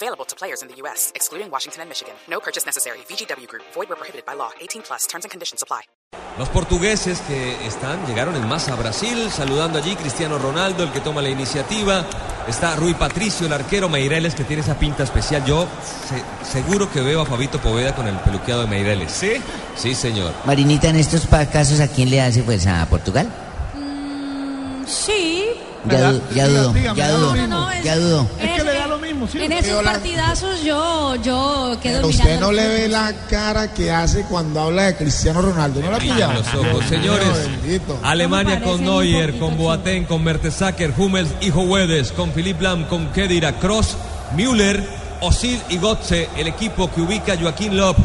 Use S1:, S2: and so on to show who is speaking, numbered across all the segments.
S1: Available to players in the U.S., excluding Washington and Michigan. No purchase necessary. VGW Group. Void where prohibited by law. 18 plus. Terms and conditions apply.
S2: Los portugueses que están, llegaron en masa a Brasil, saludando allí Cristiano Ronaldo, el que toma la iniciativa. Está Rui Patricio, el arquero Meireles, que tiene esa pinta especial. Yo se- seguro que veo a Fabito Poveda con el peluqueado de Meireles. ¿Sí? Sí, señor.
S3: Marinita, en estos casos, ¿a quién le hace fuerza? ¿A Portugal?
S4: Sí.
S3: Ya, du- ya dudo, ya dudo, ya dudo.
S5: Mismo, sí.
S4: En esos partidazos yo, yo quedo
S6: Pero usted no le ve la cara que hace cuando habla de Cristiano Ronaldo. ¿No la pilla?
S2: los ojos, señores. Alemania con Neuer, con. Boateng, con Mertesacker, Hummels y Wedes, con Philipp Lam, con Kedira, Cross, Müller, Osil y Gotze, el equipo que ubica Joaquín Lob.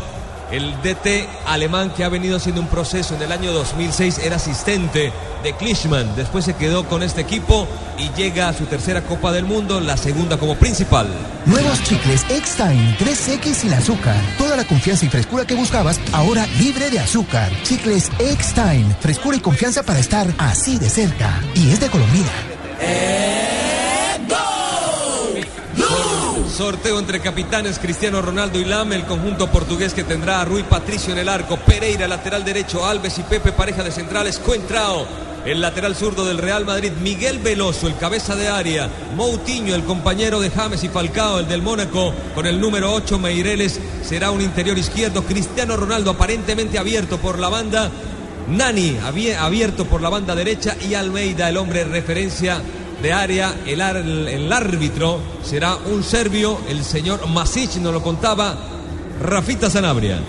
S2: El DT alemán que ha venido haciendo un proceso en el año 2006 era asistente de Klischmann. Después se quedó con este equipo y llega a su tercera Copa del Mundo, la segunda como principal.
S7: Nuevos chicles X-Time 3X sin azúcar. Toda la confianza y frescura que buscabas, ahora libre de azúcar. Chicles X-Time. Frescura y confianza para estar así de cerca. Y es de Colombia.
S2: Sorteo entre capitanes Cristiano Ronaldo y Lam, el conjunto portugués que tendrá a Rui Patricio en el arco, Pereira lateral derecho, Alves y Pepe pareja de centrales, Coentrao, el lateral zurdo del Real Madrid, Miguel Veloso, el cabeza de área, Moutinho, el compañero de James y Falcao, el del Mónaco, con el número 8 Meireles, será un interior izquierdo, Cristiano Ronaldo aparentemente abierto por la banda, Nani abie- abierto por la banda derecha. Y Almeida, el hombre referencia de área, el, el árbitro será un serbio, el señor Masic nos lo contaba, Rafita Sanabria.